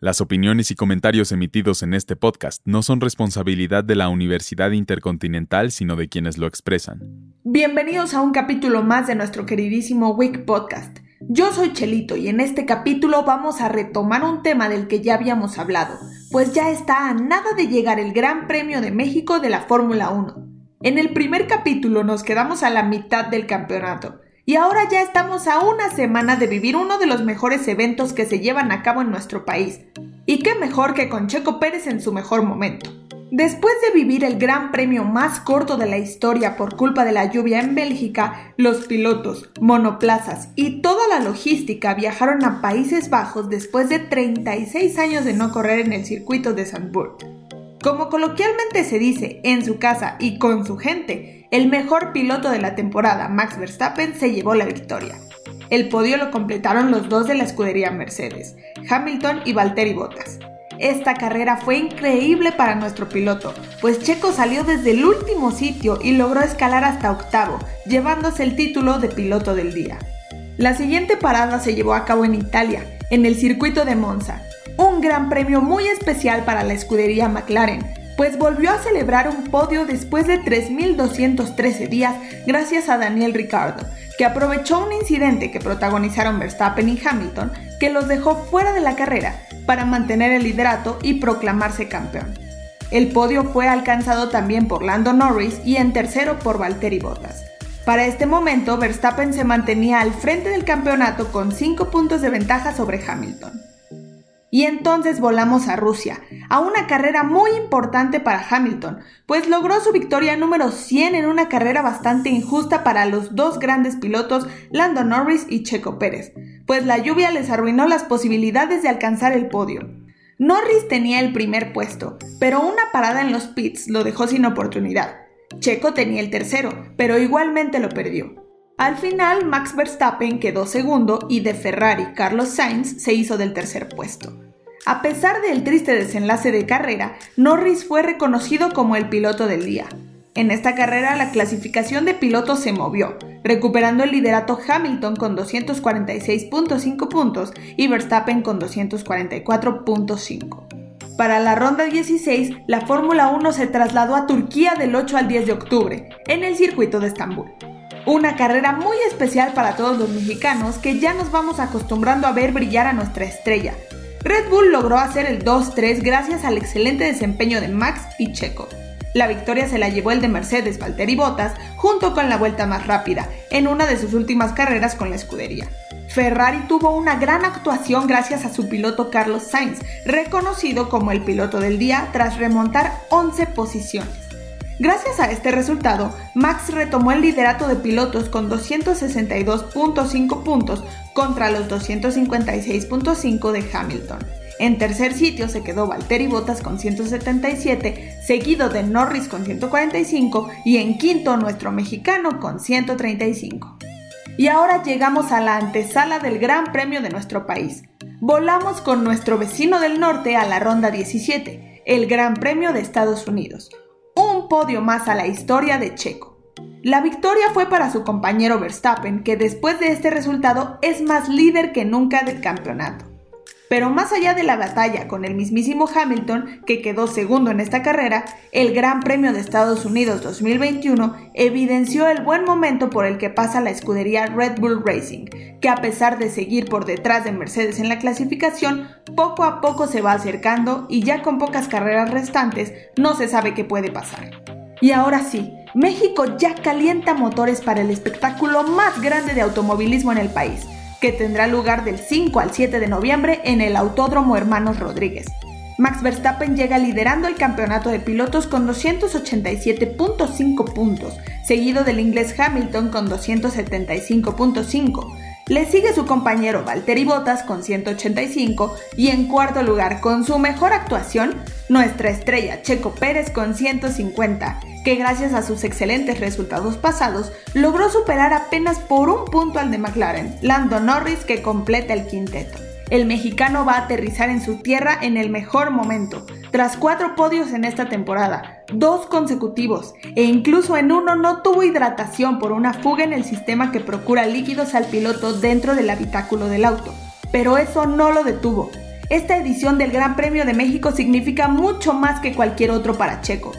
Las opiniones y comentarios emitidos en este podcast no son responsabilidad de la Universidad Intercontinental, sino de quienes lo expresan. Bienvenidos a un capítulo más de nuestro queridísimo Week Podcast. Yo soy Chelito y en este capítulo vamos a retomar un tema del que ya habíamos hablado, pues ya está a nada de llegar el Gran Premio de México de la Fórmula 1. En el primer capítulo nos quedamos a la mitad del campeonato y ahora ya estamos a una semana de vivir uno de los mejores eventos que se llevan a cabo en nuestro país. Y qué mejor que con Checo Pérez en su mejor momento. Después de vivir el gran premio más corto de la historia por culpa de la lluvia en Bélgica, los pilotos, monoplazas y toda la logística viajaron a Países Bajos después de 36 años de no correr en el circuito de Zandvoort. Como coloquialmente se dice, en su casa y con su gente, el mejor piloto de la temporada, Max Verstappen, se llevó la victoria. El podio lo completaron los dos de la escudería Mercedes, Hamilton y Valtteri Bottas. Esta carrera fue increíble para nuestro piloto, pues Checo salió desde el último sitio y logró escalar hasta octavo, llevándose el título de piloto del día. La siguiente parada se llevó a cabo en Italia, en el circuito de Monza, un gran premio muy especial para la escudería McLaren, pues volvió a celebrar un podio después de 3.213 días gracias a Daniel Ricciardo, que aprovechó un incidente que protagonizaron Verstappen y Hamilton que los dejó fuera de la carrera para mantener el liderato y proclamarse campeón. El podio fue alcanzado también por Lando Norris y en tercero por Valtteri Bottas. Para este momento, Verstappen se mantenía al frente del campeonato con 5 puntos de ventaja sobre Hamilton. Y entonces volamos a Rusia, a una carrera muy importante para Hamilton, pues logró su victoria número 100 en una carrera bastante injusta para los dos grandes pilotos Lando Norris y Checo Pérez, pues la lluvia les arruinó las posibilidades de alcanzar el podio. Norris tenía el primer puesto, pero una parada en los pits lo dejó sin oportunidad. Checo tenía el tercero, pero igualmente lo perdió. Al final, Max Verstappen quedó segundo y de Ferrari, Carlos Sainz se hizo del tercer puesto. A pesar del triste desenlace de carrera, Norris fue reconocido como el piloto del día. En esta carrera la clasificación de pilotos se movió, recuperando el liderato Hamilton con 246.5 puntos y Verstappen con 244.5. Para la ronda 16, la Fórmula 1 se trasladó a Turquía del 8 al 10 de octubre, en el circuito de Estambul. Una carrera muy especial para todos los mexicanos que ya nos vamos acostumbrando a ver brillar a nuestra estrella. Red Bull logró hacer el 2-3 gracias al excelente desempeño de Max y Checo. La victoria se la llevó el de Mercedes Valtteri Bottas junto con la vuelta más rápida, en una de sus últimas carreras con la escudería. Ferrari tuvo una gran actuación gracias a su piloto Carlos Sainz, reconocido como el piloto del día tras remontar 11 posiciones. Gracias a este resultado, Max retomó el liderato de pilotos con 262.5 puntos contra los 256.5 de Hamilton. En tercer sitio se quedó Valtteri Bottas con 177, seguido de Norris con 145 y en quinto nuestro mexicano con 135. Y ahora llegamos a la antesala del Gran Premio de nuestro país. Volamos con nuestro vecino del norte a la ronda 17, el Gran Premio de Estados Unidos un podio más a la historia de Checo. La victoria fue para su compañero Verstappen, que después de este resultado es más líder que nunca del campeonato. Pero más allá de la batalla con el mismísimo Hamilton, que quedó segundo en esta carrera, el Gran Premio de Estados Unidos 2021 evidenció el buen momento por el que pasa la escudería Red Bull Racing, que a pesar de seguir por detrás de Mercedes en la clasificación, poco a poco se va acercando y ya con pocas carreras restantes no se sabe qué puede pasar. Y ahora sí, México ya calienta motores para el espectáculo más grande de automovilismo en el país que tendrá lugar del 5 al 7 de noviembre en el Autódromo Hermanos Rodríguez. Max Verstappen llega liderando el campeonato de pilotos con 287.5 puntos, seguido del inglés Hamilton con 275.5. Le sigue su compañero Valtteri Bottas con 185 y en cuarto lugar con su mejor actuación, nuestra estrella Checo Pérez con 150 que gracias a sus excelentes resultados pasados logró superar apenas por un punto al de McLaren, Lando Norris que completa el quinteto. El mexicano va a aterrizar en su tierra en el mejor momento, tras cuatro podios en esta temporada, dos consecutivos, e incluso en uno no tuvo hidratación por una fuga en el sistema que procura líquidos al piloto dentro del habitáculo del auto. Pero eso no lo detuvo. esta edición del Gran Premio de México significa mucho más que cualquier otro para Checo,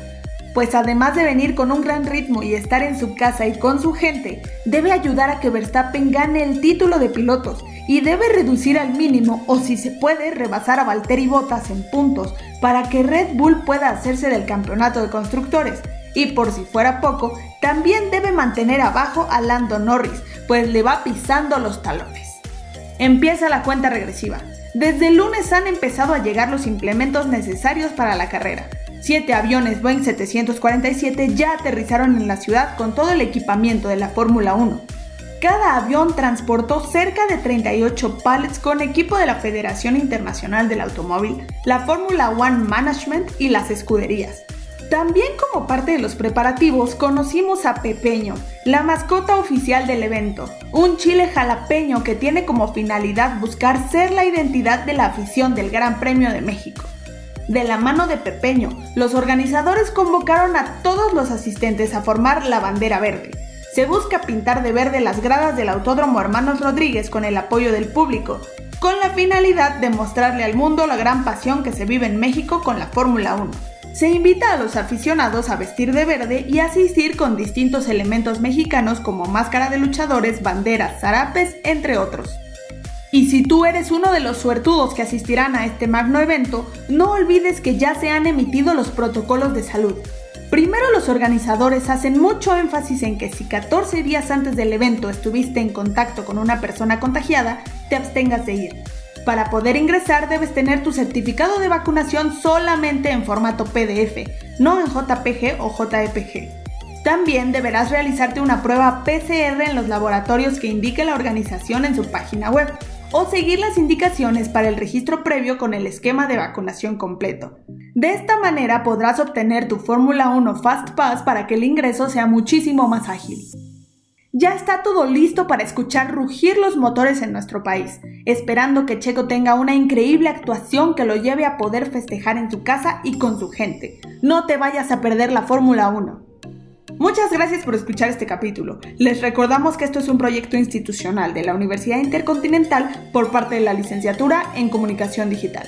pues además de venir con un gran ritmo y estar en su casa y con su gente, debe ayudar a que Verstappen gane el título de pilotos y debe reducir al mínimo o si se puede rebasar a Valtteri Bottas en puntos para que Red Bull pueda hacerse del campeonato de constructores. Y por si fuera poco, también debe mantener abajo a Lando Norris, pues le va pisando los talones. Empieza la cuenta regresiva. Desde el lunes han empezado a llegar los implementos necesarios para la carrera. Siete aviones Boeing 747 ya aterrizaron en la ciudad con todo el equipamiento de la Fórmula 1. Cada avión transportó cerca de 38 pallets con equipo de la Federación Internacional del Automóvil, la Fórmula One Management y las escuderías. También como parte de los preparativos conocimos a Pepeño, la mascota oficial del evento, un chile jalapeño que tiene como finalidad buscar ser la identidad de la afición del Gran Premio de México. De la mano de Pepeño, los organizadores convocaron a todos los asistentes a formar la bandera verde, se busca pintar de verde las gradas del Autódromo Hermanos Rodríguez con el apoyo del público, con la finalidad de mostrarle al mundo la gran pasión que se vive en México con la Fórmula 1. Se invita a los aficionados a vestir de verde y asistir con distintos elementos mexicanos como máscara de luchadores, banderas, zarapes, entre otros. Y si tú eres uno de los suertudos que asistirán a este magno evento, no olvides que ya se han emitido los protocolos de salud. Primero los organizadores hacen mucho énfasis en que si 14 días antes del evento estuviste en contacto con una persona contagiada, te abstengas de ir. Para poder ingresar debes tener tu certificado de vacunación solamente en formato PDF, no en JPG o JPG. También deberás realizarte una prueba PCR en los laboratorios que indique la organización en su página web o seguir las indicaciones para el registro previo con el esquema de vacunación completo. De esta manera podrás obtener tu Fórmula 1 Fast Pass para que el ingreso sea muchísimo más ágil. Ya está todo listo para escuchar rugir los motores en nuestro país, esperando que Checo tenga una increíble actuación que lo lleve a poder festejar en su casa y con su gente. No te vayas a perder la Fórmula 1. Muchas gracias por escuchar este capítulo. Les recordamos que esto es un proyecto institucional de la Universidad Intercontinental por parte de la Licenciatura en Comunicación Digital.